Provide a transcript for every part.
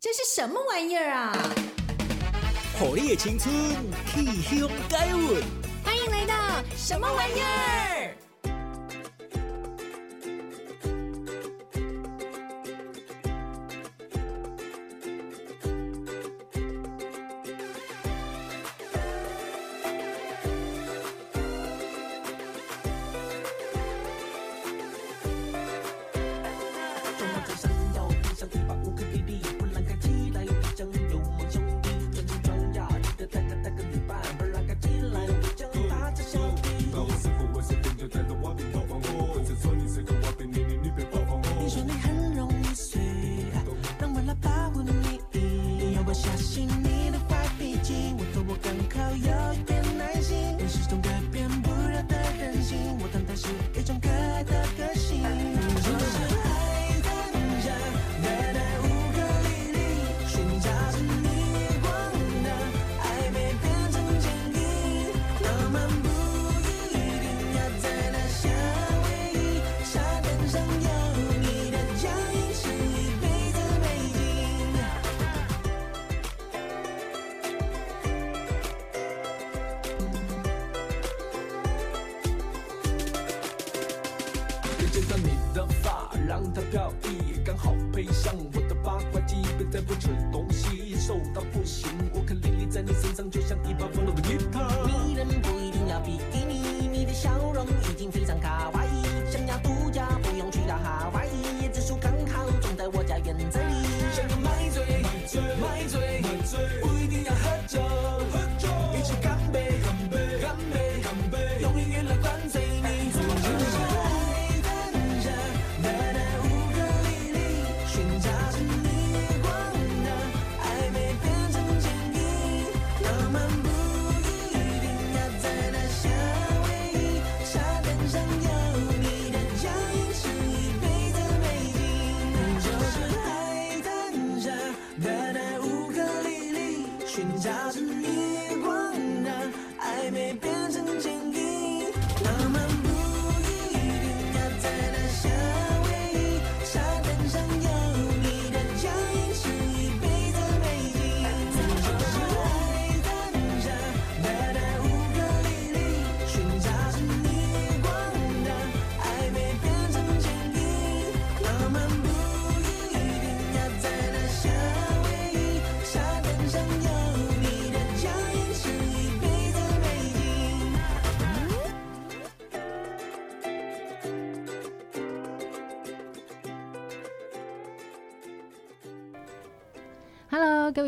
这是什么玩意儿啊？火力的青春，气象改运。欢迎来到什么玩意儿？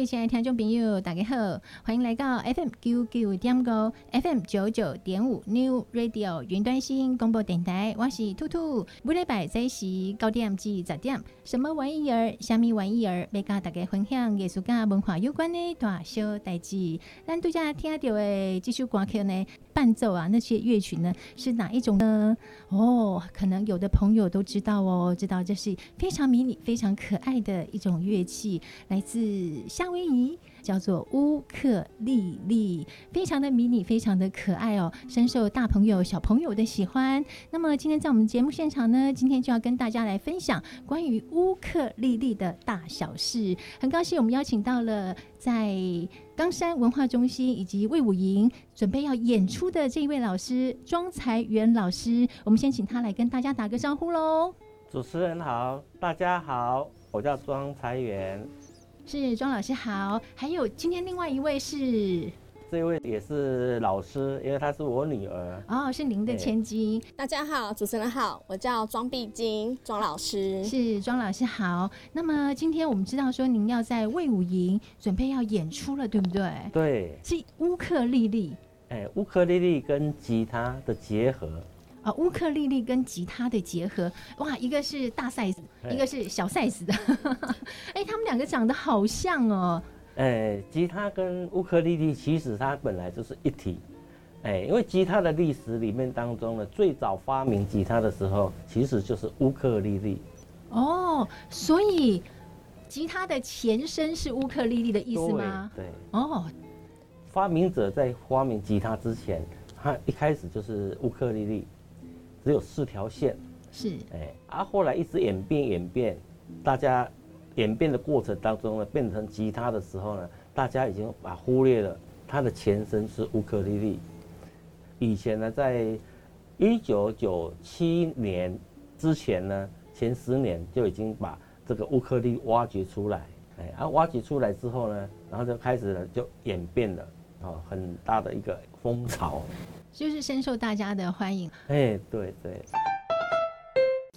位亲爱的听众朋友，大家好，欢迎来到 FM 九九点五 FM 九九点五 New Radio 云端新广播电台，我是兔兔。每礼拜在时九点至十点，什么玩意儿？虾米玩意儿？要跟大家分享艺术跟文化有关的大小代志。咱对家听到的这首歌曲呢，伴奏啊，那些乐曲呢，是哪一种呢？哦，可能有的朋友都知道哦，知道这是非常迷你、非常可爱的一种乐器，来自。威夷叫做乌克丽丽，非常的迷你，非常的可爱哦，深受大朋友小朋友的喜欢。那么今天在我们节目现场呢，今天就要跟大家来分享关于乌克丽丽的大小事。很高兴我们邀请到了在冈山文化中心以及魏武营准备要演出的这一位老师庄才元老师。我们先请他来跟大家打个招呼喽。主持人好，大家好，我叫庄才元。是庄老师好，还有今天另外一位是，这位也是老师，因为她是我女儿哦，是您的千金。大家好，主持人好，我叫庄碧金，庄老师是庄老师好。那么今天我们知道说您要在魏武营准备要演出了，对不对？对，是乌克丽丽，哎，乌克丽丽跟吉他的结合。啊，乌克丽丽跟吉他的结合，哇，一个是大 size，一个是小 size 的，哎、欸，他们两个长得好像哦。哎、欸，吉他跟乌克丽丽其实它本来就是一体，哎、欸，因为吉他的历史里面当中呢，最早发明吉他的时候，其实就是乌克丽丽。哦，所以吉他的前身是乌克丽丽的意思吗？对。对哦，发明者在发明吉他之前，他一开始就是乌克丽丽。只有四条线，是，哎，啊，后来一直演变演变，大家演变的过程当中呢，变成吉他的时候呢，大家已经把忽略了它的前身是乌克丽丽。以前呢，在一九九七年之前呢，前十年就已经把这个乌克丽挖掘出来，哎，啊，挖掘出来之后呢，然后就开始了就演变了，哦，很大的一个风潮，就是深受大家的欢迎。哎，对对。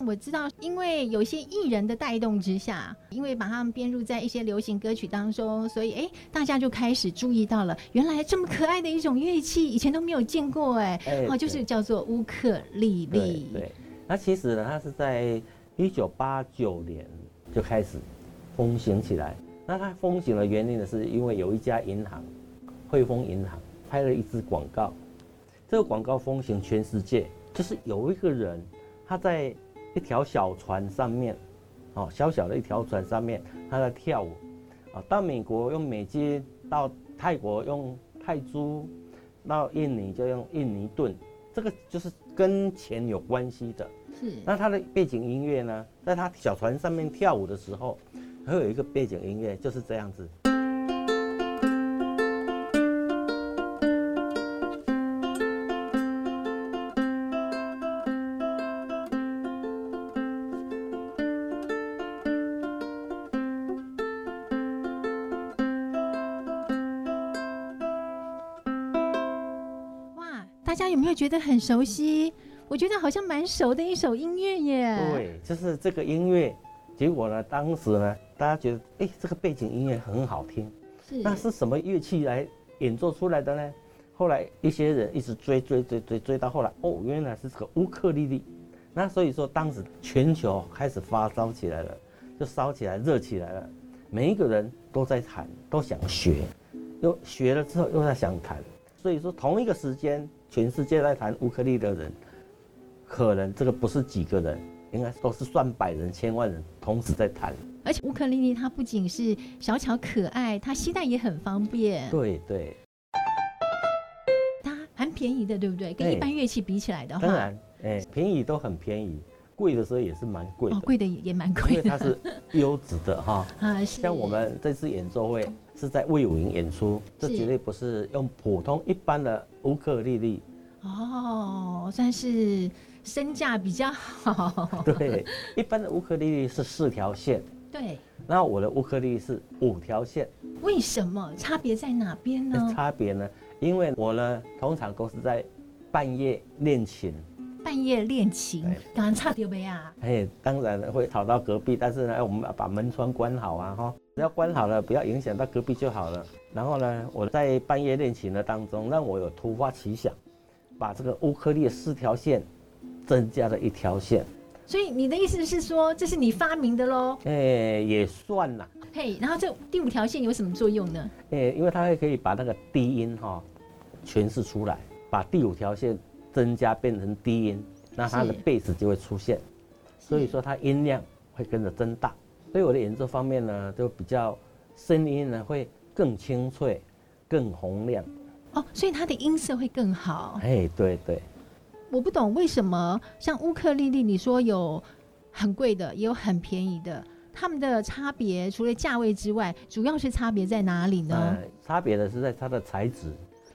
我知道，因为有些艺人的带动之下，因为把他们编入在一些流行歌曲当中，所以哎，大家就开始注意到了，原来这么可爱的一种乐器，以前都没有见过哎，哦、欸，就是叫做乌克丽丽。对，对，那其实呢，它是在一九八九年就开始风行起来。那它风行的原因呢，是因为有一家银行，汇丰银行拍了一支广告，这个广告风行全世界，就是有一个人他在。一条小船上面，哦，小小的一条船上面，他在跳舞，啊，到美国用美金，到泰国用泰铢，到印尼就用印尼盾，这个就是跟钱有关系的。是。那他的背景音乐呢，在他小船上面跳舞的时候，会有一个背景音乐就是这样子。觉得很熟悉，我觉得好像蛮熟的一首音乐耶。对，就是这个音乐。结果呢，当时呢，大家觉得，哎，这个背景音乐很好听。是。那是什么乐器来演奏出来的呢？后来一些人一直追追追追追到后来，哦，原来是这个乌克丽丽。那所以说，当时全球开始发烧起来了，就烧起来，热起来了。每一个人都在弹，都想学，又学了之后又在想弹。所以说，同一个时间。全世界在弹乌克丽的人，可能这个不是几个人，应该都是算百人、千万人同时在弹。而且乌克丽丽它不仅是小巧可爱，它携带也很方便。对对，它很便宜的，对不对？跟一般乐器比起来的话，当然，哎，便宜都很便宜，贵的时候也是蛮贵的。贵的也蛮贵的，因为它是优质的哈。啊，像我们这次演奏会。是在魏武营演出，这绝对不是用普通一般的乌克丽丽哦，算是身价比较好。对，一般的乌克丽丽是四条线，对，那我的乌克丽丽是五条线。为什么？差别在哪边呢？差别呢？因为我呢，通常都是在半夜练琴。半夜练琴，当然差点没啊。哎，当然会吵到隔壁，但是呢，我们要把门窗关好啊，哈。只要关好了，不要影响到隔壁就好了。然后呢，我在半夜练琴的当中，让我有突发奇想，把这个乌克丽的四条线增加了一条线。所以你的意思是说，这是你发明的喽？哎，也算啦。嘿，然后这第五条线有什么作用呢？哎，因为它会可以把那个低音哈诠释出来，把第五条线增加变成低音，那它的贝斯就会出现。所以说它音量会跟着增大。所以我的演奏方面呢，就比较声音呢会更清脆、更洪亮。哦，所以它的音色会更好。哎，对对。我不懂为什么像乌克丽丽，你说有很贵的，也有很便宜的，它们的差别除了价位之外，主要是差别在哪里呢？呃、差别的是在它的材质。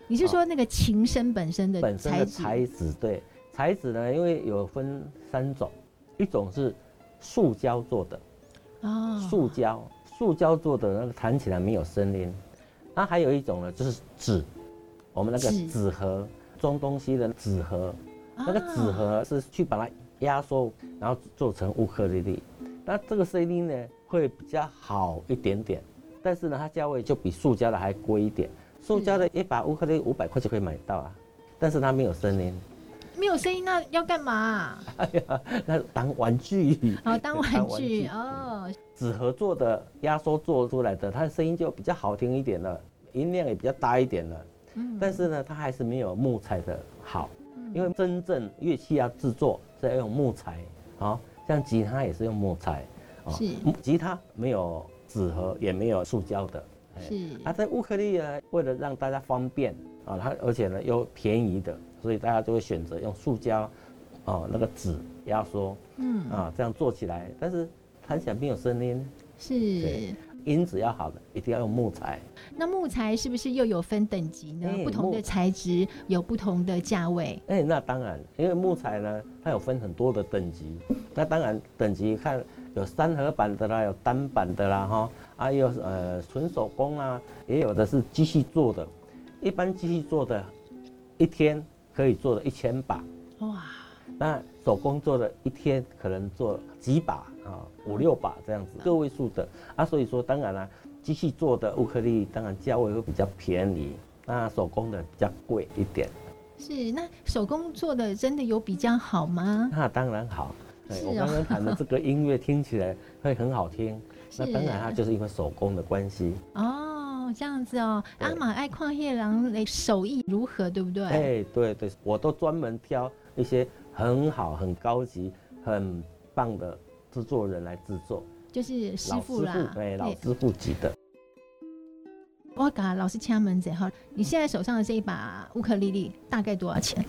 你是说那个琴身本身的材质？本身的材质，对，材质呢，因为有分三种，一种是塑胶做的。哦，塑胶，塑胶做的那个弹起来没有声音。那还有一种呢，就是纸，我们那个纸盒装东西的纸盒，那个纸盒是去把它压缩，然后做成乌克丽丽。那这个声音呢会比较好一点点，但是呢它价位就比塑胶的还贵一点。塑胶的一把乌克丽丽五百块就可以买到啊，但是它没有声音。没有声音，那要干嘛、啊？哎呀，那当玩具。哦，当玩具哦。纸盒做的压缩做出来的，它的声音就比较好听一点了，音量也比较大一点了。嗯。但是呢，它还是没有木材的好，嗯、因为真正乐器要制作是要用木材啊、哦，像吉他也是用木材。哦、是。吉他没有纸盒，也没有塑胶的。是。啊，在乌克丽呢，为了让大家方便啊，它而且呢又便宜的。所以大家就会选择用塑胶，哦，那个纸压缩，嗯，啊，这样做起来，但是弹起来没有声音，是。音质要好的，一定要用木材。那木材是不是又有分等级呢？欸、不同的材质有不同的价位。哎、欸，那当然，因为木材呢，它有分很多的等级。那当然，等级看有三合板的啦，有单板的啦，哈，啊，有呃纯手工啊，也有的是机器做的。一般机器做的，一天可以做的一千把。哇！那手工做的，一天可能做几把啊，五六把这样子，个位数的啊。所以说，当然啦，机器做的乌克丽丽当然价位会比较便宜，那手工的比较贵一点。是，那手工做的真的有比较好吗？那当然好。对，哦、我刚刚弹的这个音乐听起来会很好听，那当然它就是因为手工的关系。哦，这样子哦，阿玛爱矿叶郎的手艺如何，对不对？哎、欸，对对，我都专门挑一些。很好，很高级，很棒的制作人来制作，就是师傅啦，对，老师傅级的。我嘎，老师敲门子哈，你现在手上的这一把乌克丽丽大概多少钱？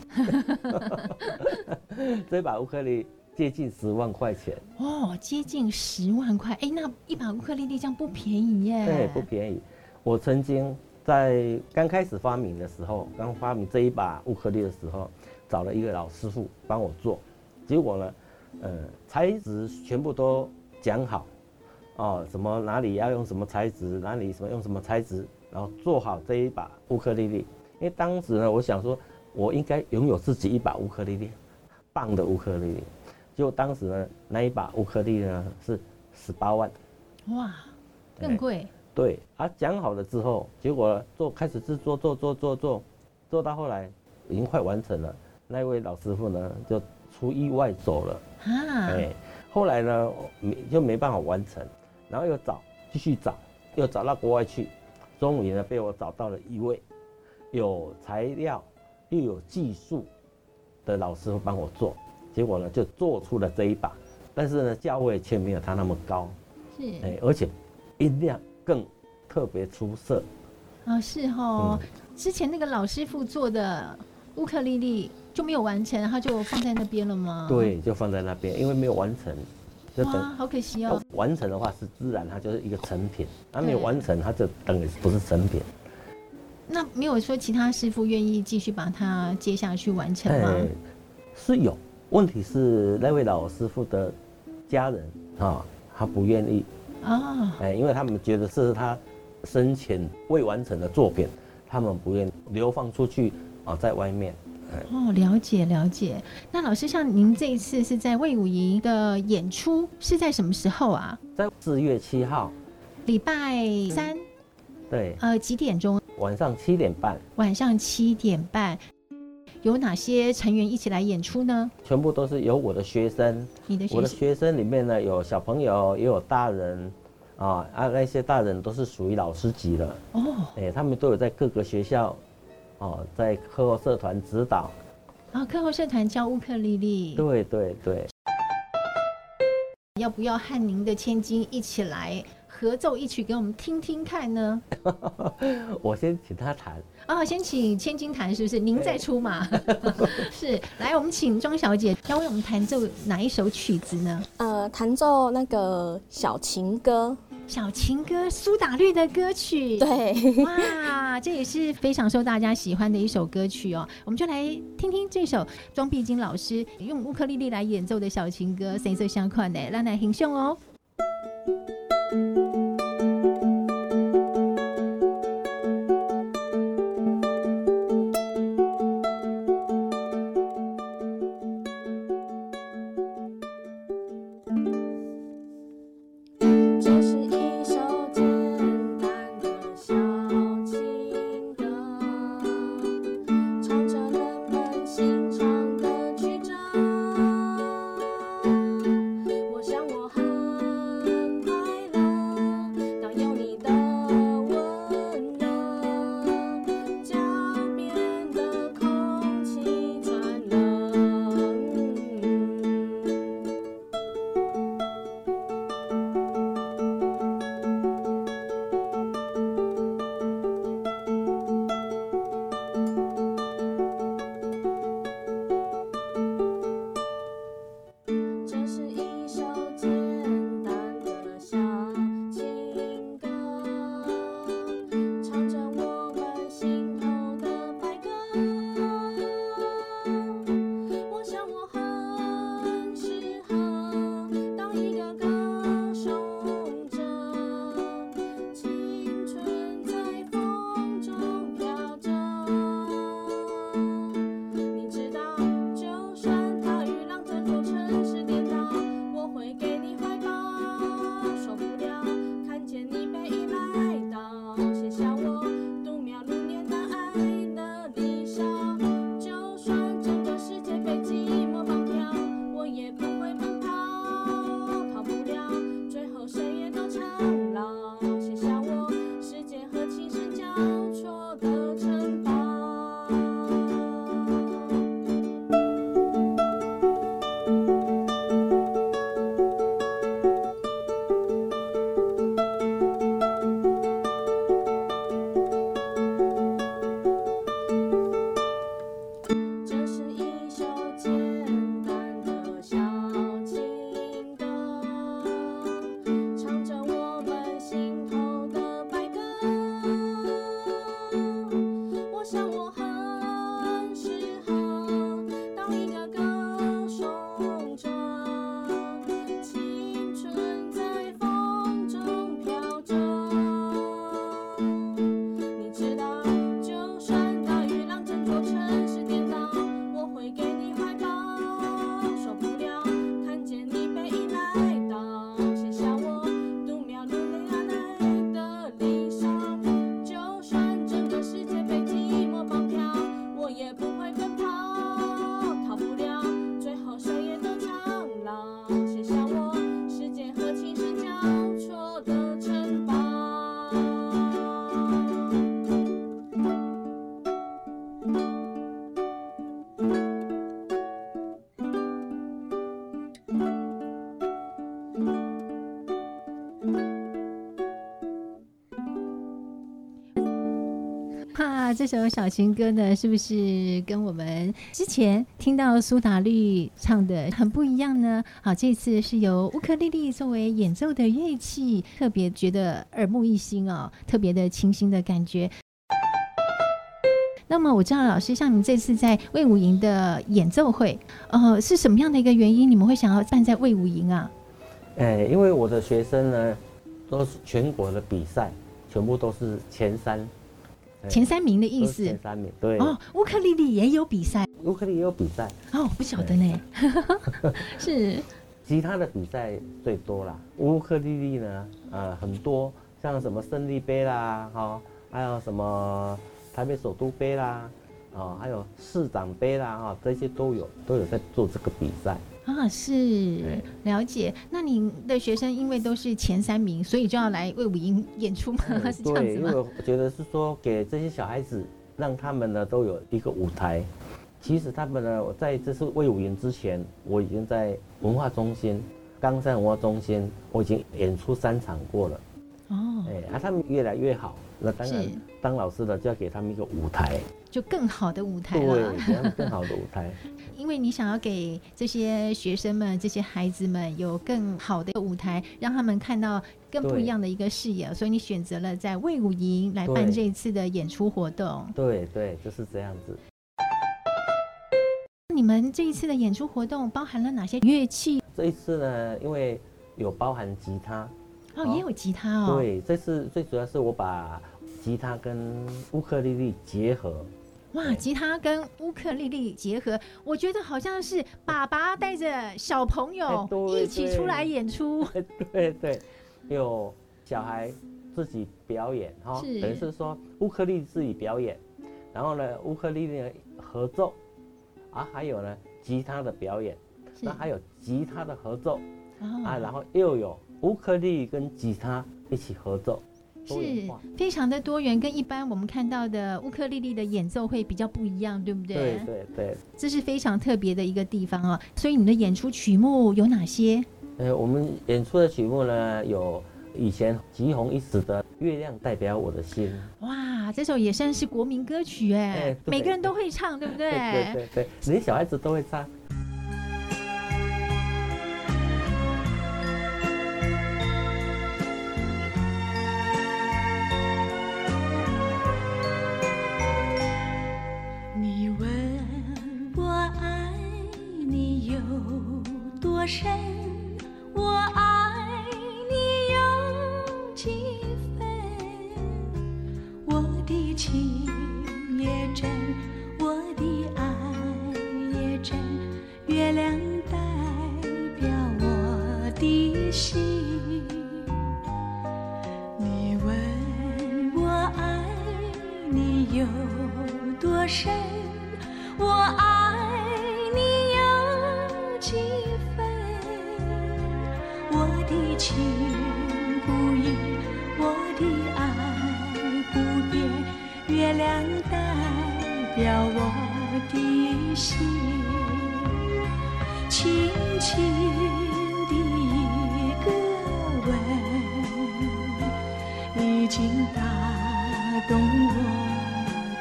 这把乌克丽接近十万块钱。哦，接近十万块，哎、欸，那一把乌克丽丽这样不便宜耶。对，不便宜。我曾经在刚开始发明的时候，刚发明这一把乌克丽的时候。找了一个老师傅帮我做，结果呢，呃，材质全部都讲好，哦，什么哪里要用什么材质，哪里什么用什么材质，然后做好这一把乌克丽丽。因为当时呢，我想说，我应该拥有自己一把乌克丽丽，棒的乌克丽丽。结果当时呢，那一把乌克丽丽呢是十八万，哇，更贵。对，啊，讲好了之后，结果做开始制作，做做做做，做到后来已经快完成了。那位老师傅呢，就出意外走了。啊，哎，后来呢，没就没办法完成，然后又找，继续找，又找到国外去，终于呢，被我找到了一位有材料又有技术的老师傅帮我做，结果呢，就做出了这一把，但是呢，价位却没有他那么高。是，哎，而且音量更特别出色。啊，是哦，嗯，之前那个老师傅做的乌克丽丽。就没有完成，他就放在那边了吗？对，就放在那边，因为没有完成，就等好可惜哦。完成的话是自然，它就是一个成品；它没有完成，它就等于不是成品。那没有说其他师傅愿意继续把它接下去完成吗？欸、是有，问题是那位老师傅的家人啊，他不愿意啊，哎、欸，因为他们觉得这是他生前未完成的作品，他们不愿意流放出去啊，在外面。哦，了解了解。那老师，像您这一次是在魏武营的演出，是在什么时候啊？在四月七号，礼拜三。对。呃，几点钟？晚上七点半。晚上七点半，有哪些成员一起来演出呢？全部都是由我的学生。你的学生？我的学生里面呢，有小朋友，也有大人，啊啊，那些大人都是属于老师级的。哦。哎、欸，他们都有在各个学校。哦，在课后社团指导，啊，课后社团教乌克丽丽，对对对，要不要和您的千金一起来合奏一曲给我们听听看呢？我先请他弹，哦，先请千金弹是不是？您再出马，是，来，我们请庄小姐要为我们弹奏哪一首曲子呢？呃，弹奏那个小情歌。小情歌，苏打绿的歌曲，对，哇，这也是非常受大家喜欢的一首歌曲哦。我们就来听听这首庄碧金老师用乌克丽丽来演奏的小情歌，色色相款的，让来欣赏哦。那，这首小情歌呢，是不是跟我们之前听到苏打绿唱的很不一样呢？好，这次是由乌克丽丽作为演奏的乐器，特别觉得耳目一新哦，特别的清新的感觉。那么我知道老师，像你这次在魏武营的演奏会，呃，是什么样的一个原因，你们会想要办在魏武营啊？哎，因为我的学生呢，都是全国的比赛，全部都是前三，前三名的意思。前三名，对。哦，乌克丽丽也有比赛，乌克丽丽也有比赛。哦，不晓得呢。是。其他的比赛最多啦，乌克丽丽呢，呃，很多，像什么胜利杯啦，哈、哦，还有什么。台北首都杯啦，哦，还有市长杯啦，哈，这些都有，都有在做这个比赛啊。是了解。那您的学生因为都是前三名，所以就要来魏武营演出吗？嗯、是这样子吗？对，因为我觉得是说给这些小孩子，让他们呢都有一个舞台。其实他们呢，我在这次魏武营之前，我已经在文化中心，冈山文化中心，我已经演出三场过了。哦，哎，啊，他们越来越好。那当然，当老师的就要给他们一个舞台，就更好的舞台了。对，给他们更好的舞台。因为你想要给这些学生们、这些孩子们有更好的舞台，让他们看到更不一样的一个视野，所以你选择了在魏武营来办这一次的演出活动。对对，就是这样子。你们这一次的演出活动包含了哪些乐器？这一次呢，因为有包含吉他。哦，也有吉他哦。对，这次最主要是我把吉他跟乌克丽丽结合。哇，吉他跟乌克丽丽结合，我觉得好像是爸爸带着小朋友一起出来演出。对。对，对，有小孩自己表演哈，等于是说乌克丽丽自己表演，然后呢乌克丽丽合奏，啊，还有呢吉他的表演，那还有吉他的合奏，啊，然后又有。乌克丽跟吉他一起合奏，是非常的多元，跟一般我们看到的乌克丽丽的演奏会比较不一样，对不对？对对对，这是非常特别的一个地方哦。所以你的演出曲目有哪些？呃，我们演出的曲目呢，有以前吉红一时的《月亮代表我的心》。哇，这首也算是国民歌曲哎，每个人都会唱，对不对？对对对，连小孩子都会唱。谁动我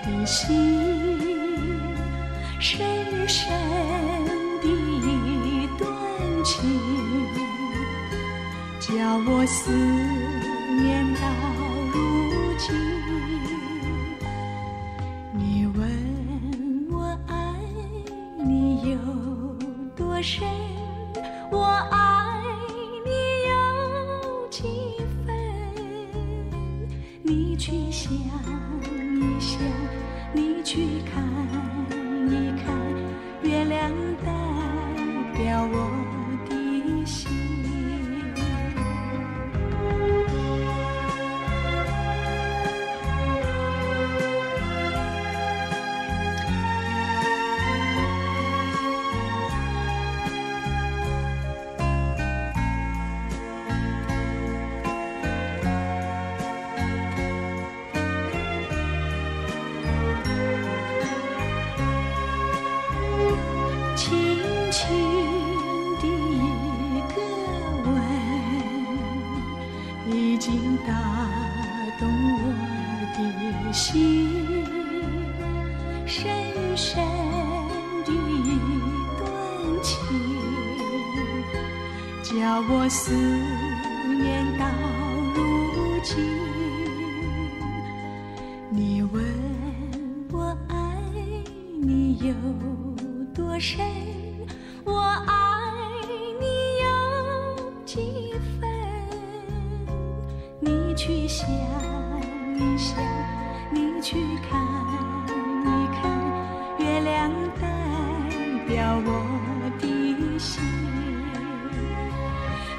的心深深的一段情叫我思念到如今。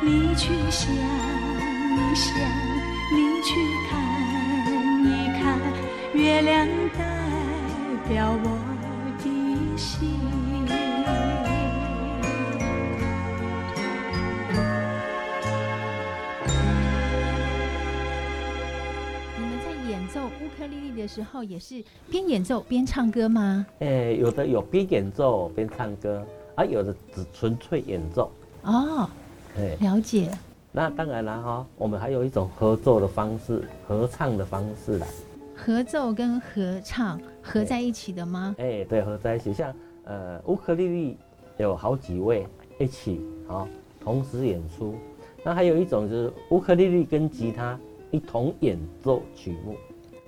你去想一想，你去看一看，月亮代表我的心。你们在演奏乌克丽丽的时候，也是边演奏边唱歌吗？哎，有的有边演奏边唱歌，啊，有的只纯粹演奏。哦，哎，了解。那当然了哈，我们还有一种合奏的方式，合唱的方式啦。合奏跟合唱合在一起的吗？哎，对，合在一起。像呃乌克丽丽有好几位一起啊，同时演出。那还有一种就是乌克丽丽跟吉他一同演奏曲目。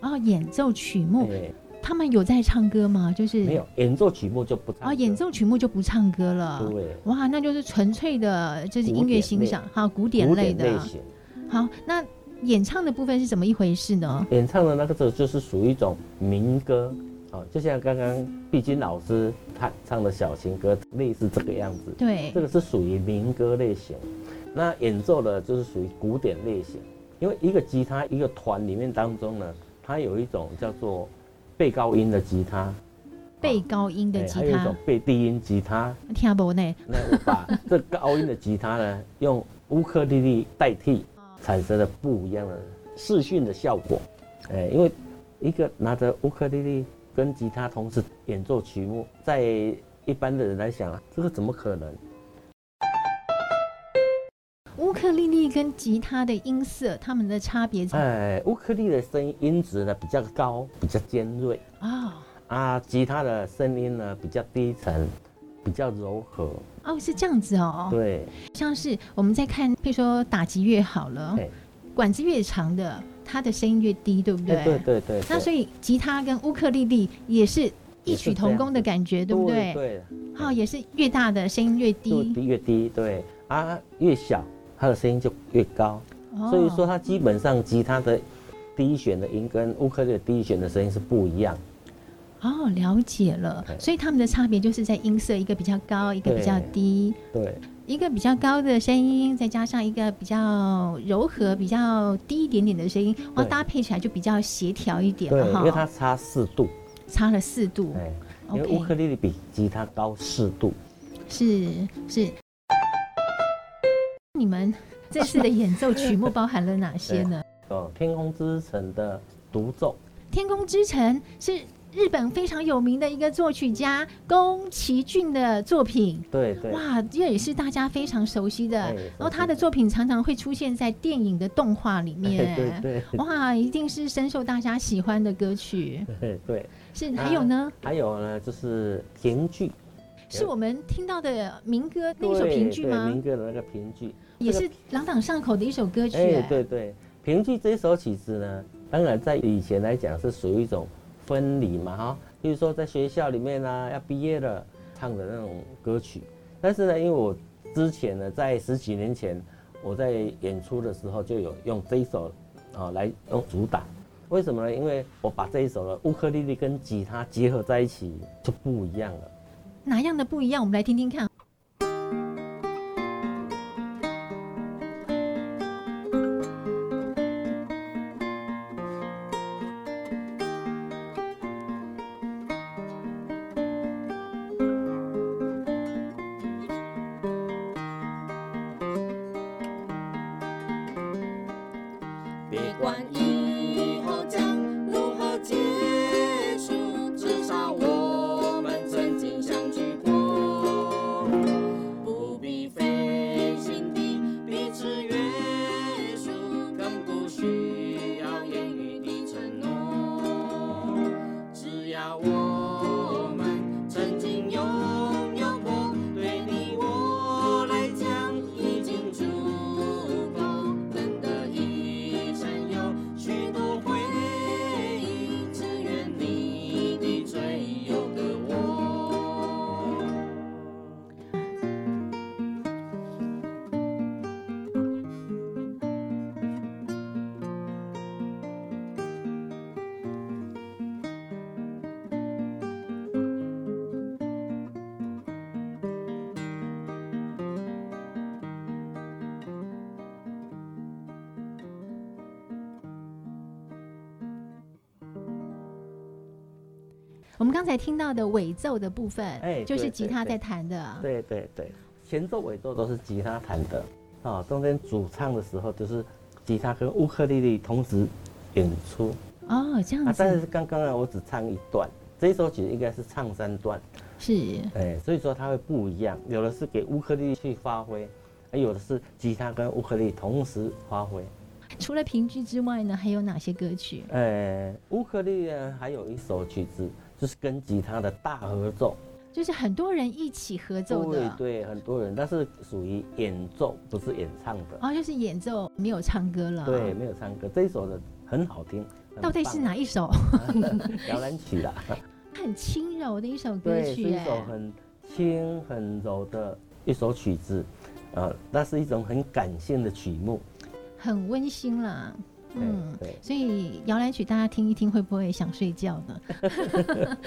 哦，演奏曲目，哎他们有在唱歌吗？就是没有演奏曲目就不唱哦，演奏曲目就不唱歌了。对，哇，那就是纯粹的，就是音乐欣赏，好古典类的。典类型。好，那演唱的部分是怎么一回事呢？演唱的那个就就是属于一种民歌，哦，就像刚刚毕君老师他唱的小情歌，类似这个样子。对这，个是属于民歌类型。那演奏的就是属于古典类型，因为一个吉他一个团里面当中呢，它有一种叫做背高音的吉他，背高音的吉他还有一种他，背低音吉他。听不呢？那我把这高音的吉他呢，用乌克丽丽代替，产生了不一样的视讯的效果。哎，因为一个拿着乌克丽丽跟吉他同时演奏曲目，在一般的人来讲啊，这个怎么可能？乌克丽丽跟吉他的音色，它们的差别在哎，乌克丽丽的声音音质呢比较高，比较尖锐哦啊，吉他的声音呢比较低沉，比较柔和。哦，是这样子哦。对，像是我们在看，譬如说打击乐好了，管子越长的，它的声音越低，对不对？哎对对对。那所以吉他跟乌克丽丽也是异曲同工的感觉，对不对？对。好，也是越大的声音越越低，低越低，对啊，越小它的声音就越高。哦所以说，它基本上吉他的第一弦的音跟乌克丽丽的第一弦的声音是不一样。哦，了解了。所以他们的差别就是在音色，一个比较高，一个比较低。对一个比较高的声音，再加上一个比较柔和、比较低一点点的声音，哇，对搭配起来就比较协调一点对，了哈。因为它差四度，差了四度，对，因为乌克丽丽比吉他高四度。是是。你们这次的演奏曲目包含了哪些呢？哦，天空之城的独奏，《天空之城》是日本非常有名的一个作曲家宫崎骏的作品。对对哇，这也是大家非常熟悉的。哎然后他的作品常常会出现在电影的动画里面。对对哇，一定是深受大家喜欢的歌曲。对 对，是，还有呢？还有呢，就是甜剧，是我们听到的民歌那一首对评剧吗民？歌的那个评剧，也是朗朗上口的一首歌曲。哎，对对，评剧这首曲子呢，当然在以前来讲是属于一种婚礼嘛哈，比如说在学校里面啊要毕业了唱的那种歌曲。但是呢，因为我之前呢在十几年前我在演出的时候就有用这一首啊来用主打。为什么呢？因为我把这一首的乌克丽丽跟吉他结合在一起就不一样了。哪样的不一样？我们来听听看。我们刚才听到的尾奏的部分，哎就是吉他在弹的。对对对，前奏尾奏都是吉他弹的，啊，中间主唱的时候就是吉他跟乌克丽丽同时演出。哦，这样啊，但是刚刚呢，我只唱一段，这一首曲应该是唱三段，是哎，所以说它会不一样，有的是给乌克丽丽去发挥，而有的是吉他跟乌克丽丽同时发挥。除了评剧之外呢，还有哪些歌曲？呃，乌克丽丽呢还有一首曲子，就是跟吉他的大合奏，就是很多人一起合奏对的。对，很多人，但是属于演奏，不是演唱的。哦，就是演奏，没有唱歌了。对，，没有唱歌，这一首的很好听。到底是哪一首？摇篮曲啦？很轻柔的一首歌曲对，是曲，一首哎，很轻很柔的一首曲子，呃，那是一种很感性的曲目。很温馨啦。对嗯，对，所以摇篮曲大家听一听，会不会想睡觉呢？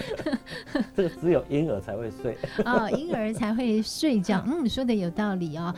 这个只有婴儿才会睡。啊、婴儿才会睡觉。嗯，说的有道理哦。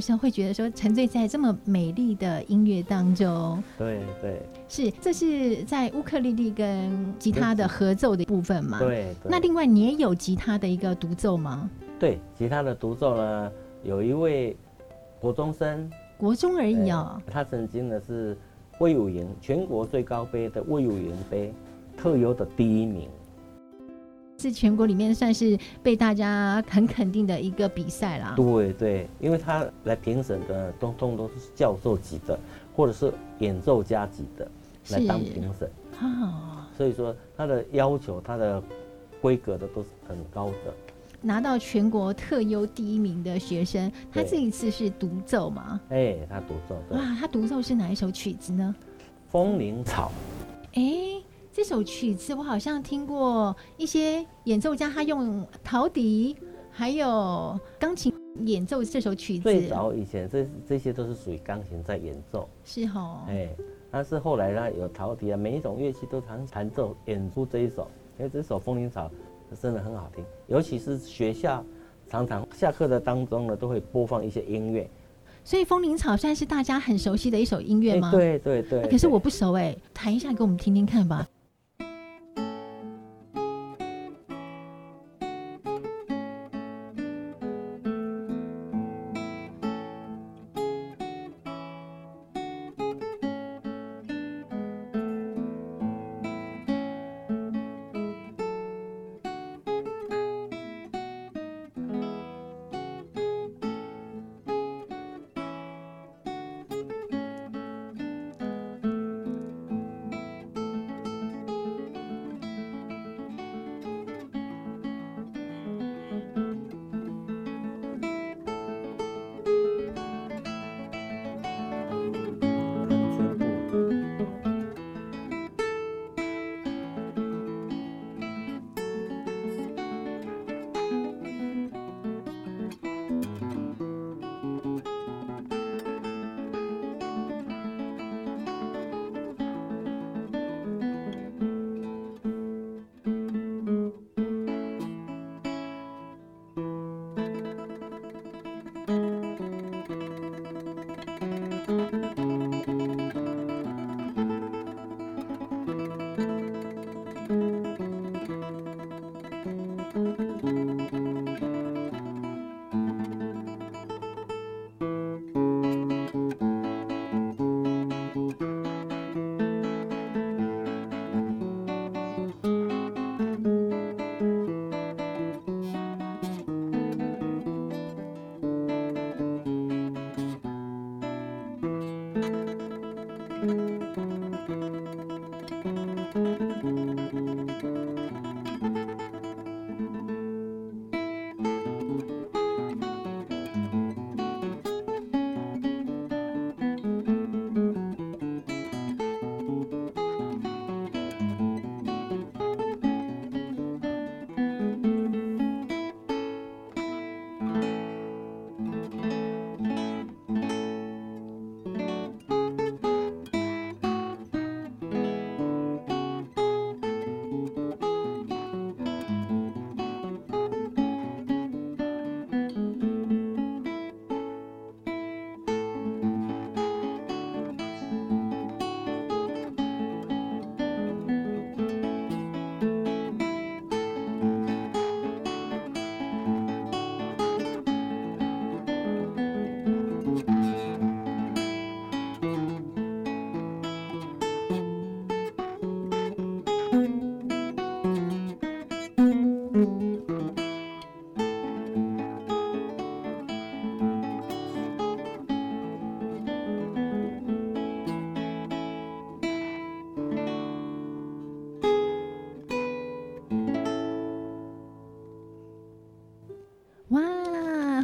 的时候会觉得说，沉醉在这么美丽的音乐当中。对对是，这是在乌克丽丽跟吉他的合奏的部分嘛？。对对。那另外你也有吉他的一个独奏吗？对吉他的独奏呢，有一位国中生，国中而已哦。他曾经呢是魏武营全国最高杯的魏武营杯特优的第一名。是全国里面算是被大家很肯定的一个比赛啦。对对，因为他来评审的通通都是教授级的，或者是演奏家级的来当评审。哦，所以说他的要求，他的规格的都是很高的。拿到全国特优第一名的学生，他这一次是独奏嘛？哎，他独奏对。哇，他独奏是哪一首曲子呢？风铃草。哎。这首曲子我好像听过一些演奏家，他用陶笛还有钢琴演奏这首曲子。最早以前，这这些都是属于钢琴在演奏，是哦。哎，但是后来呢，有陶笛啊，每一种乐器都弹弹奏演出这一首，因为这首《风铃草》真的很好听，尤其是学校常常下课的当中呢，都会播放一些音乐。所以《风铃草》算是大家很熟悉的一首音乐吗？对对对。可是我不熟哎，弹一下给我们听听看吧。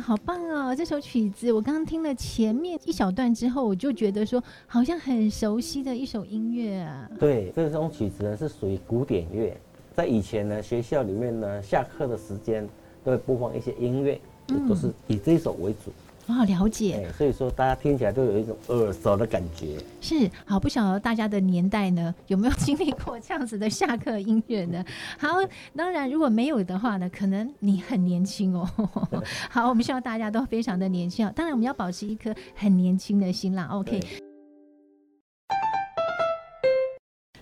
好棒哦！这首曲子我刚刚听了前面一小段之后，我就觉得说好像很熟悉的一首音乐啊。对，这种曲子呢是属于古典乐，在以前呢学校里面呢下课的时间都会播放一些音乐，都是以这首为主。哦，了解。所以说大家听起来都有一种耳熟的感觉。是，好，不晓得大家的年代呢有没有经历过这样子的下课音乐呢？好，当然如果没有的话呢，可能你很年轻哦。好，我们希望大家都非常的年轻。当然我们要保持一颗很年轻的心啦。OK。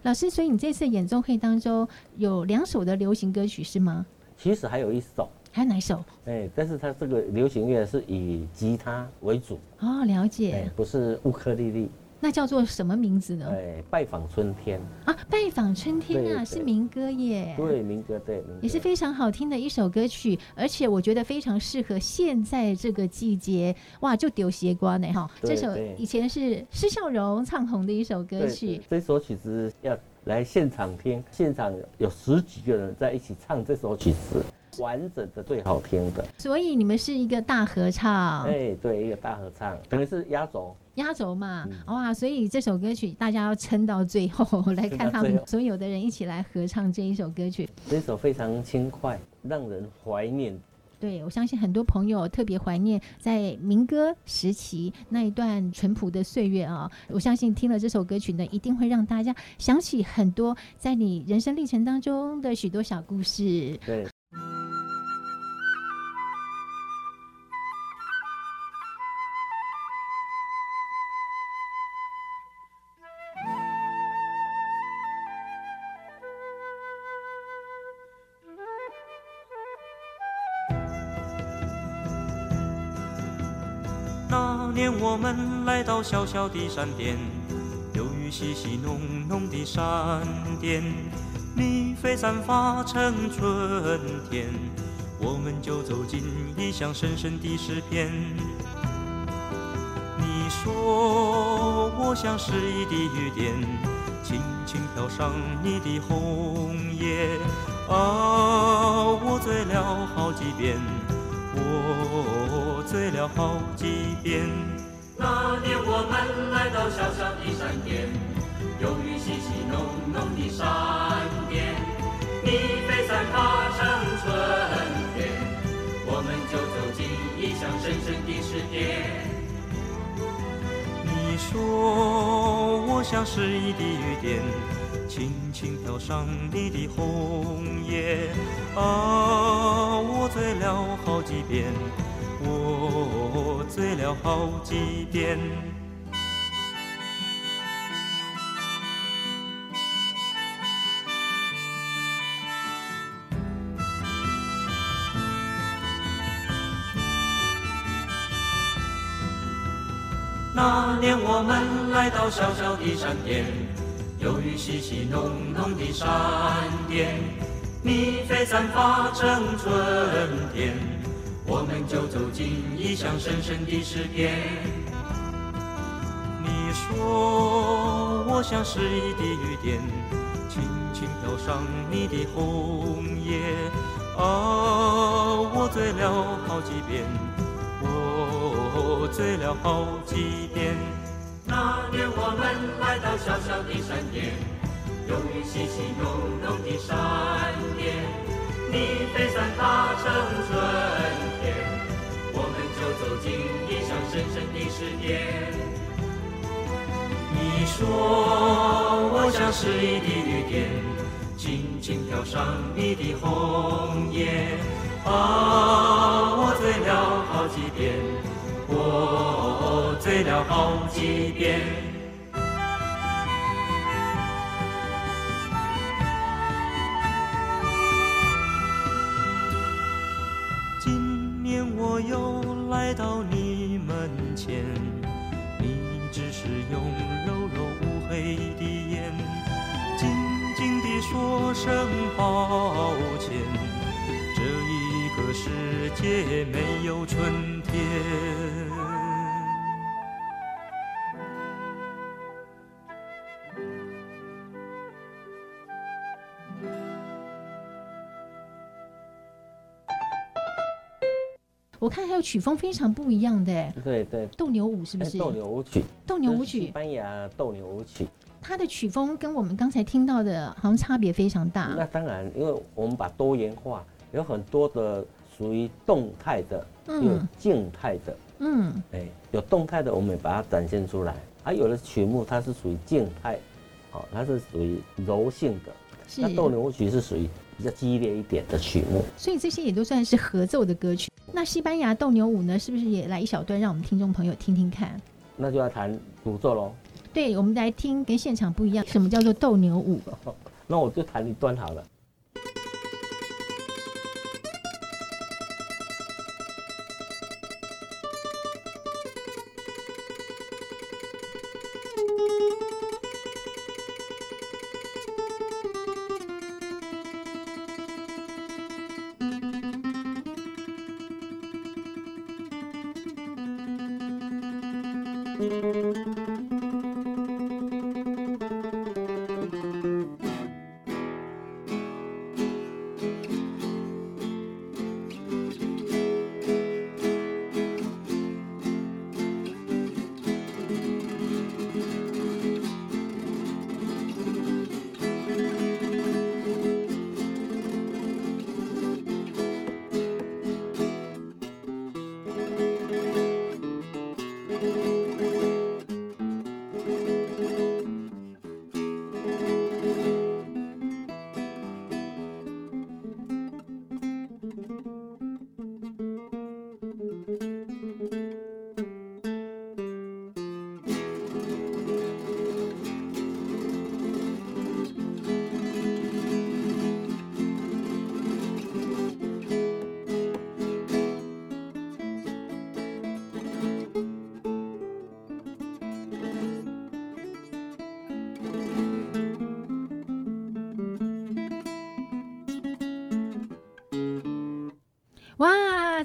老师，所以你这次演奏会当中有两首的流行歌曲是吗？其实还有一首。还有哪一首？哎，但是它这个流行乐是以吉他为主哦，了解，不是乌克丽丽。那叫做什么名字呢？哎，拜访春天啊，拜访春天啊，是民歌耶。对，民歌对，也是非常好听的一首歌曲，而且我觉得非常适合现在这个季节。哇，就丢鞋瓜呢哈！这首以前是施孝荣唱红的一首歌曲。这首曲子要来现场听，现场有十几个人在一起唱这首曲子。完整的最好听的，所以你们是一个大合唱。哎，对，一个大合唱，等于是压轴。压轴嘛，嗯、哇！所以这首歌曲大家要撑到最后来看他们 所有的人一起来合唱这一首歌曲。这首非常轻快，让人怀念。对，我相信很多朋友特别怀念在民歌时期那一段淳朴的岁月啊！我相信听了这首歌曲呢，一定会让大家想起很多在你人生历程当中的许多小故事。对。年我们来到小小的山巅，有雨细细浓浓的山巅，你飞散发成春天，我们就走进异乡深深的诗篇。你说我像诗意的雨点，轻轻飘上你的红叶，啊，我醉了好几遍，我醉了好几遍。那年我们来到小小的山巅，有雨淅淅浓浓的山巅，蜜蜂散发成春天，我们就走进异乡深深的诗篇。你说我像诗意的雨点，轻飘上你的红叶，啊，我醉了好几遍。我醉了好几遍。那年我们来到小小的山巅，有雨淅淅浓浓的山巅，你飞散发成春天。我们就走进异乡深深的诗篇。你说我像是一滴雨点，轻轻飘上你的红叶。啊，我醉了好几遍，我醉了好几遍。那年我们来到小小的山巅，有雨淅淅浓浓的山巅，你飞散发成春天，我们就走进印象深深的诗典。你说我像是一滴雨点，轻轻飘上你的红叶。啊，我醉了好几遍，我醉了好几遍。今年我又来到你门前，你只是用柔柔乌。黑的眼，静静地说声抱歉，这一个世界没有春天。我看还有曲风非常不一样的，对对，斗牛舞是不是？斗牛舞曲，斗牛舞曲，西班牙斗牛舞曲，它的曲风跟我们刚才听到的好像差别非常大。那当然，因为我们把多元化，有很多的属于动态的，嗯，有静态的，嗯，哎，有动态的，我们也把它展现出来。还有的曲目它是属于静态，哦，它是属于柔性的。是。那斗牛舞曲是属于比较激烈一点的曲目。所以这些也都算是合奏的歌曲。那西班牙斗牛舞呢？是不是也来一小段，让我们听众朋友听听看？那就要弹独奏喽。对，我们来听跟现场不一样。什么叫做斗牛舞？那我就弹一段好了。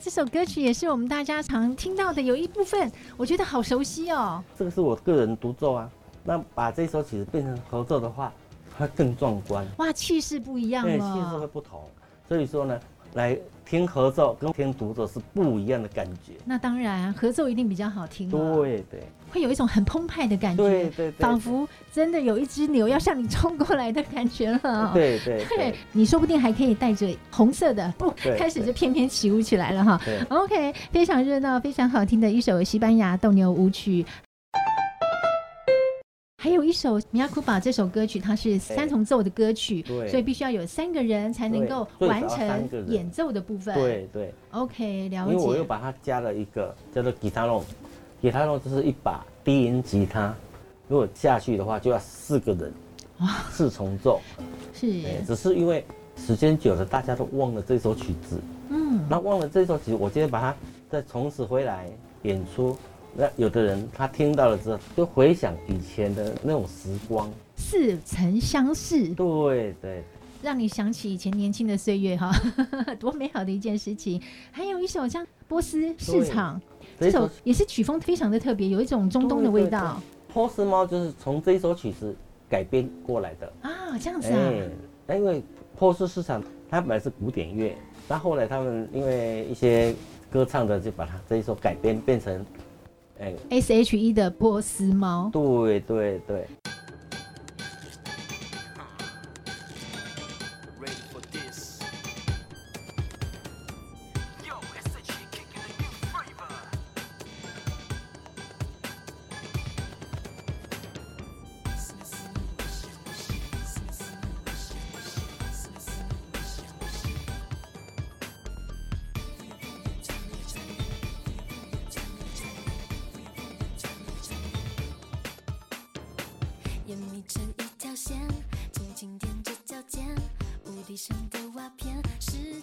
这首歌曲也是我们大家常听到的，有一部分我觉得好熟悉哦。这个是我个人独奏啊，那把这首曲子变成合奏的话，它更壮观。哇，气势不一样了，气势会不同。所以说呢，来听合奏跟听独奏是不一样的感觉。那当然，合奏一定比较好听。对对。会有一种很澎湃的感觉，对对对，仿佛真的有一只牛要向你冲过来的感觉了。对对对，你说不定还可以带着红色的布，开始就翩翩起舞起来了哈。OK，非常热闹，非常好听的一首西班牙斗牛舞曲。还有一首米亚库巴这首歌曲，它是三重奏的歌曲，所以必须要有三个人才能够完成演奏的部分。对对，OK，了解。因为我又把它加了一个叫做吉他龙。吉他呢，就是一把低音吉他，如果下去的话，就要四个人，哇，四重奏，是，只是因为时间久了，大家都忘了这首曲子，嗯，那忘了这首曲子，我今天把它再重拾回来演出，那有的人他听到了之后，就回想以前的那种时光，似曾相识，对对，让你想起以前年轻的岁月哈，多美好的一件事情。还有一首像波斯市场。这首也是曲风非常的特别，有一种中东的味道。波斯猫就是从这一首曲子改编过来的啊，这样子啊。哎，因为波斯市场它本来是古典乐，那后来他们因为一些歌唱的就把它这一首改编变成，哎，S H E 的波斯猫。对对对。地上的瓦片是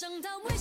生他危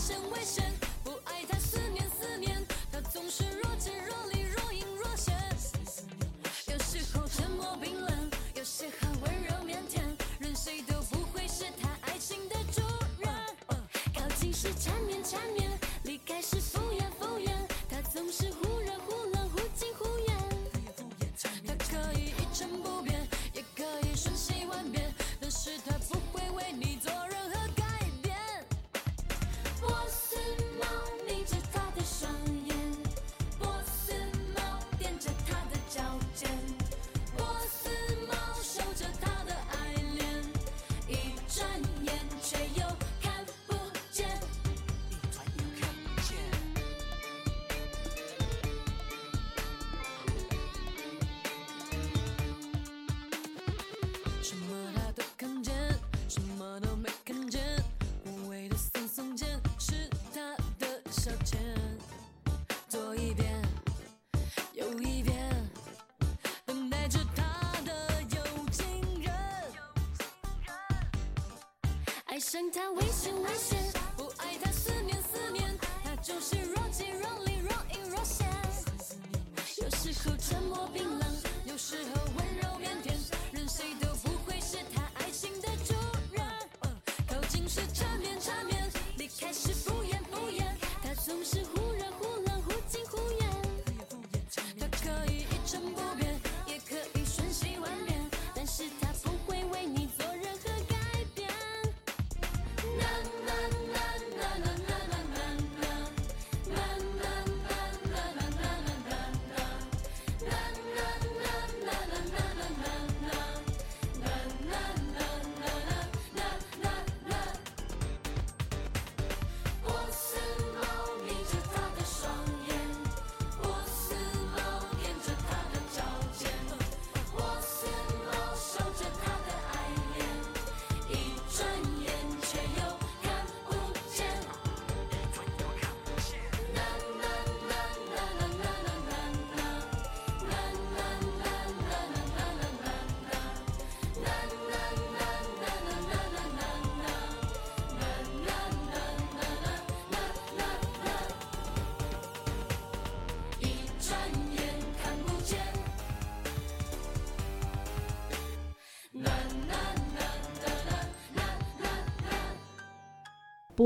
险危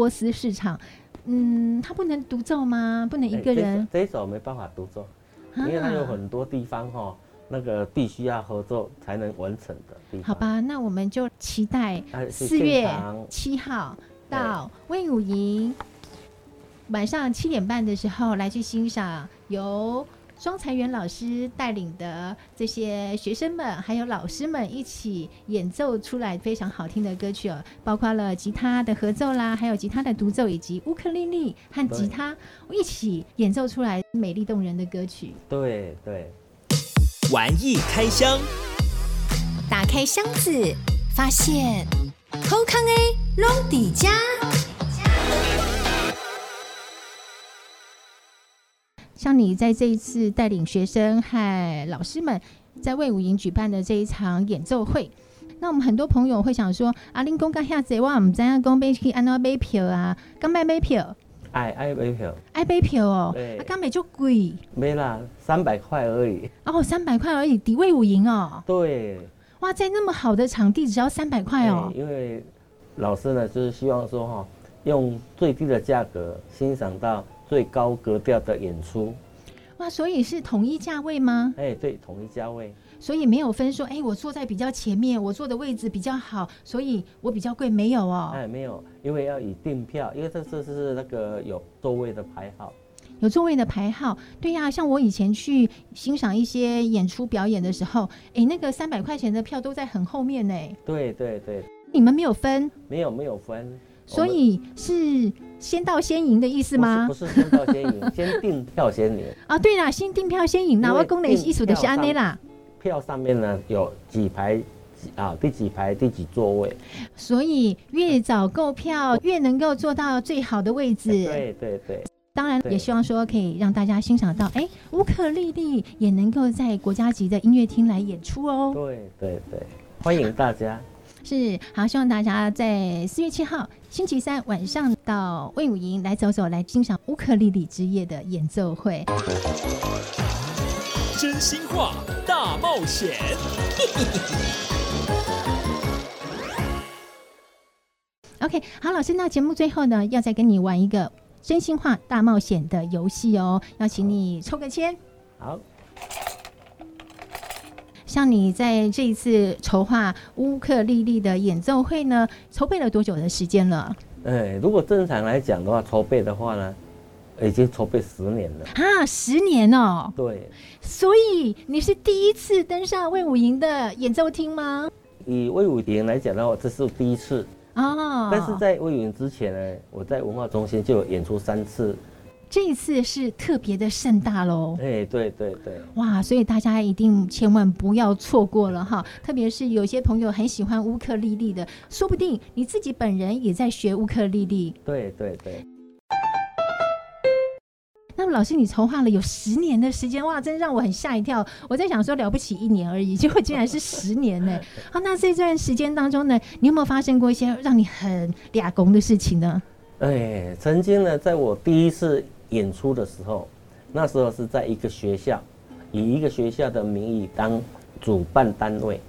波斯市场，嗯，他不能独奏吗？不能一个人？这一首没办法独奏，因为它有很多地方哈，那个必须要合作才能完成的地方。好吧，那我们就期待四月七号到卫武营晚上七点半的时候来去欣赏由。庄才元老师带领的这些学生们，还有老师们一起演奏出来非常好听的歌曲哦，包括了吉他的合奏啦，还有吉他的独奏，以及乌克丽丽和吉他一起演奏出来美丽动人的歌曲。对对，玩艺开箱，打开箱子，发现好康 A 隆底家。像你在这一次带领学生和老师们在魏武营举办的这一场演奏会，那我们很多朋友会想说，阿玲公刚下子，我唔知影讲买去安那买票啊？刚买买票，爱爱买票，爱买票哦。对啊，刚买就贵。没啦，三百块而已。哦，三百块而已，抵魏武营哦。对。哇，在那么好的场地，只要三百块哦。因为老师呢，就是希望说哈，用最低的价格欣赏到最高格调的演出。哇，所以是统一价位吗？哎，对，统一价位。所以没有分说，哎，我坐在比较前面，我坐的位置比较好，所以我比较贵，没有哦。哎，没有，因为要以订票，因为这这是那个有座位的排号，有座位的排号。对呀、啊，像我以前去欣赏一些演出表演的时候，哎，那个三百块钱的票都在很后面呢。对对对。你们没有分？没有没有分。所以是先到先赢的意思吗？不是，先到先赢，先订票先赢。啊，对啦，先订票先赢。那我讲的意思就是安内啦。票上面呢有几排啊，第几排第几座位，所以越早购票越能够坐到最好的位置。对对对，当然也希望说可以让大家欣赏到，哎，乌克丽丽也能够在国家级的音乐厅来演出哦。对对对，欢迎大家。是，好，希望大家在四月七号星期三晚上到魏武营来走走，来欣赏乌克丽丽之夜的演奏会。真心话大冒险。OK，好，老师，那节目最后呢，要再跟你玩一个真心话大冒险的游戏哦，要请你抽个签。好。像你在这一次筹划乌克丽丽的演奏会呢，筹备了多久的时间了？哎，如果正常来讲的话，筹备的话呢？已经筹备十年了啊！十年哦，对，所以你是第一次登上魏武营的演奏厅吗？以魏武营来讲的话，这是第一次哦。但是在魏武营之前呢，我在文化中心就有演出三次。这一次是特别的盛大喽！哎，对对对，哇！所以大家一定千万不要错过了哈！特别是有些朋友很喜欢乌克丽丽的，说不定你自己本人也在学乌克丽丽。对对对。那么老师，你筹划了有十年的时间，哇，真让我很吓一跳。我在想说了不起一年而已，结果竟然是十年呢。好，那这段时间当中呢，你有没有发生过一些让你很俩公的事情呢？哎，曾经呢，在我第一次演出的时候，那时候是在一个学校，以一个学校的名义当主办单位，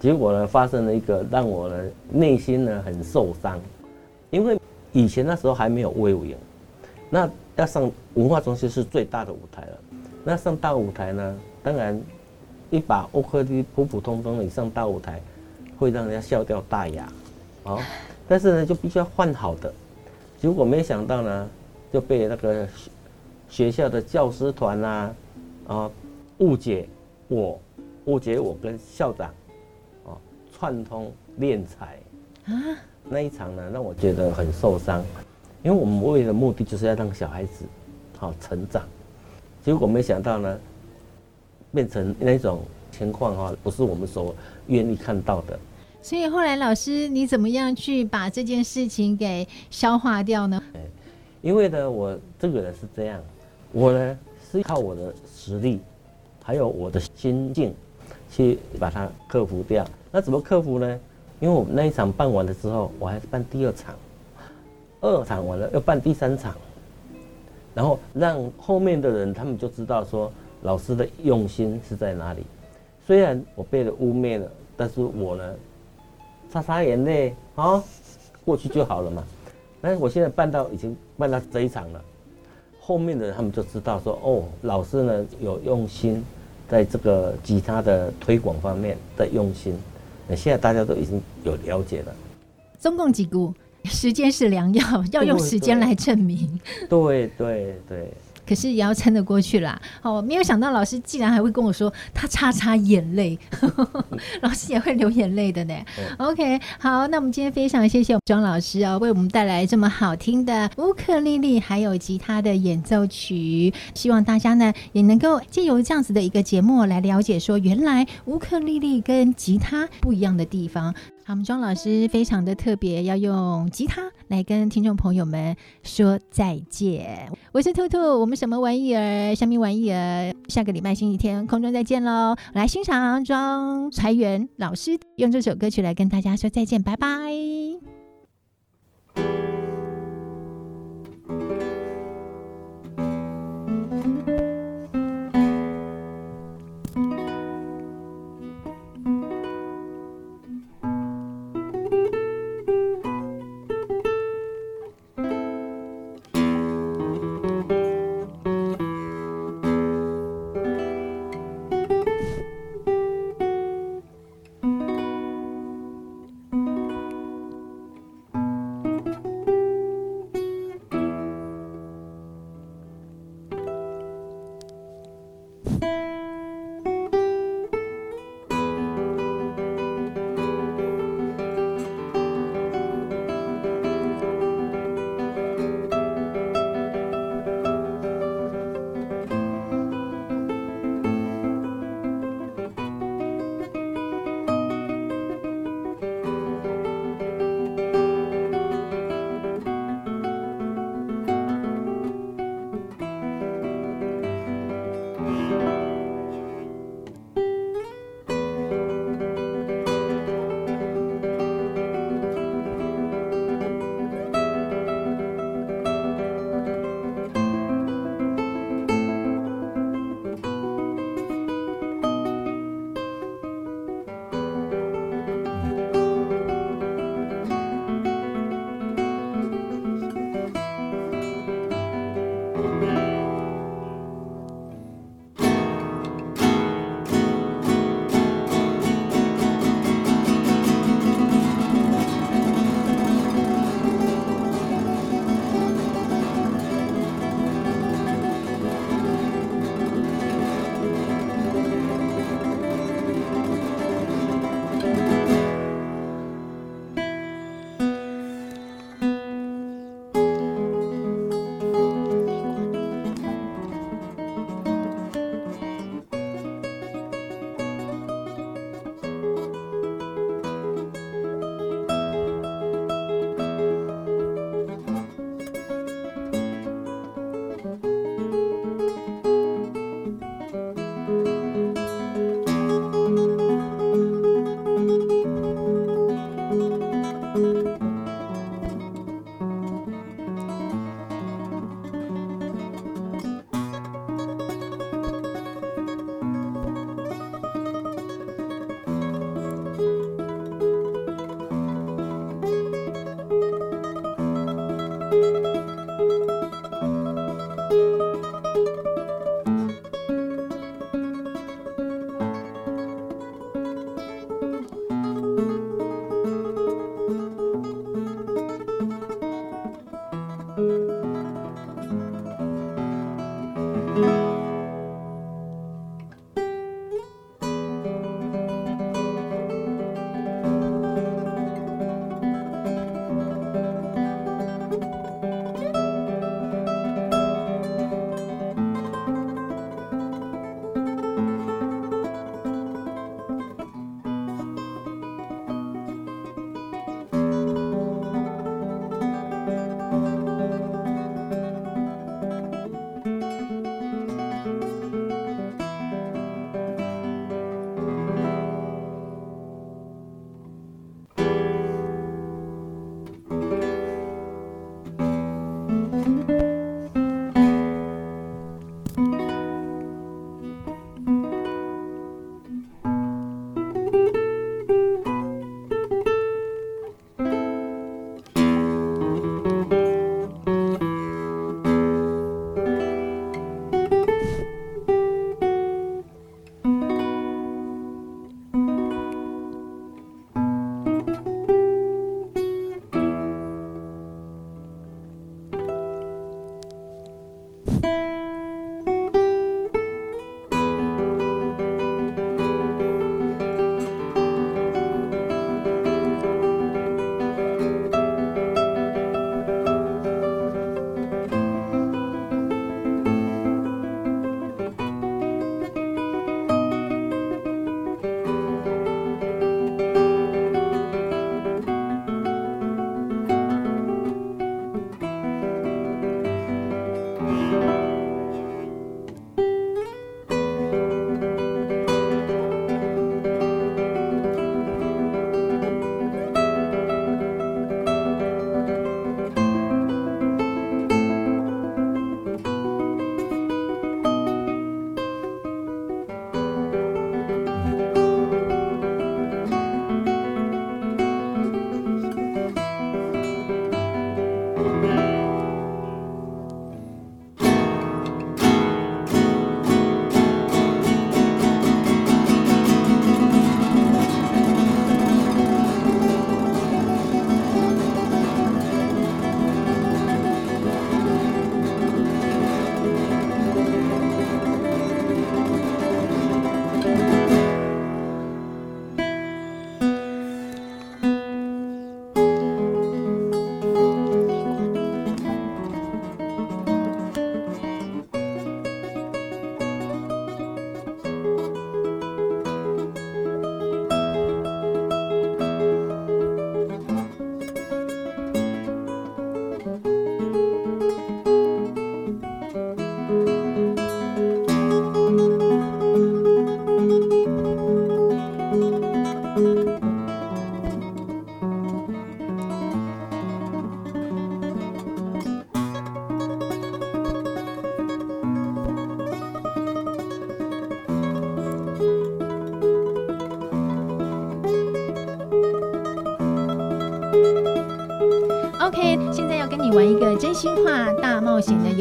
结果呢，发生了一个让我呢内心呢很受伤，因为以前那时候还没有卫武营，那。要上文化中心是最大的舞台了，那上大舞台呢？当然，一把乌克丽丽普普通通的上大舞台，会让人家笑掉大牙，哦。但是呢，就必须要换好的。结果没想到呢，就被那个学校的教师团呐，啊，误解我，误解我跟校长，哦，串通敛财啊。那一场呢，让我觉得很受伤。因为我们为的目的就是要让小孩子好成长，结果没想到呢，变成那种情况哈，不是我们所愿意看到的。所以后来老师，你怎么样去把这件事情给消化掉呢？因为呢，我这个人是这样，我呢是靠我的实力，还有我的心境，去把它克服掉。那怎么克服呢？因为我们那一场办完了之后，我还是办第二场。二场完了，要办第三场，然后让后面的人他们就知道说老师的用心是在哪里。虽然我被了污蔑了，但是我呢，擦擦眼泪啊，过去就好了嘛。但是我现在办到已经办到这一场了，后面的人他们就知道说哦，老师呢有用心，在这个吉他的推广方面的用心。那现在大家都已经有了解了。中共几股。时间是良药，要用时间来证明。对对对。可是也要撑得过去啦。好，没有想到老师竟然还会跟我说他擦擦眼泪，老师也会流眼泪的呢。OK，好，那我们今天非常谢谢庄老师啊，为我们带来这么好听的乌克丽丽还有吉他的演奏曲。希望大家呢也能够借由这样子的一个节目来了解说，原来乌克丽丽跟吉他不一样的地方。好，我们庄老师非常的特别，要用吉他来跟听众朋友们说再见。我是兔兔，我们什么玩意儿？虾米玩意儿？下个礼拜星期天空中再见喽！来欣赏庄财源老师用这首歌曲来跟大家说再见，拜拜。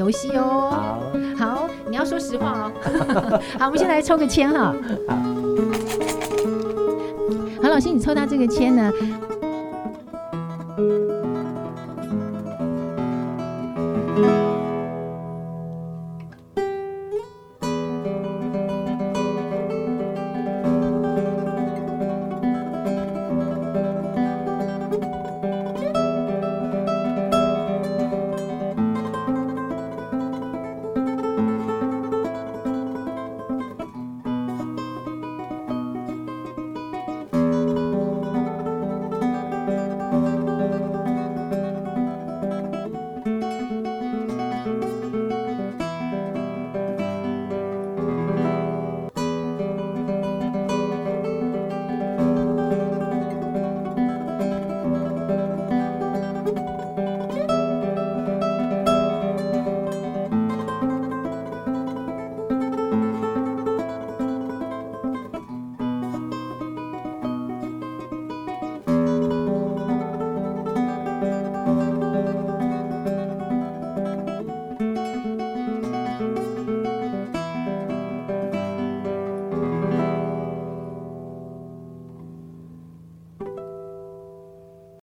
游戏哦。好，好，你要说实话哦。好，我们先来抽个签哈。好，老师，你抽到这个签呢？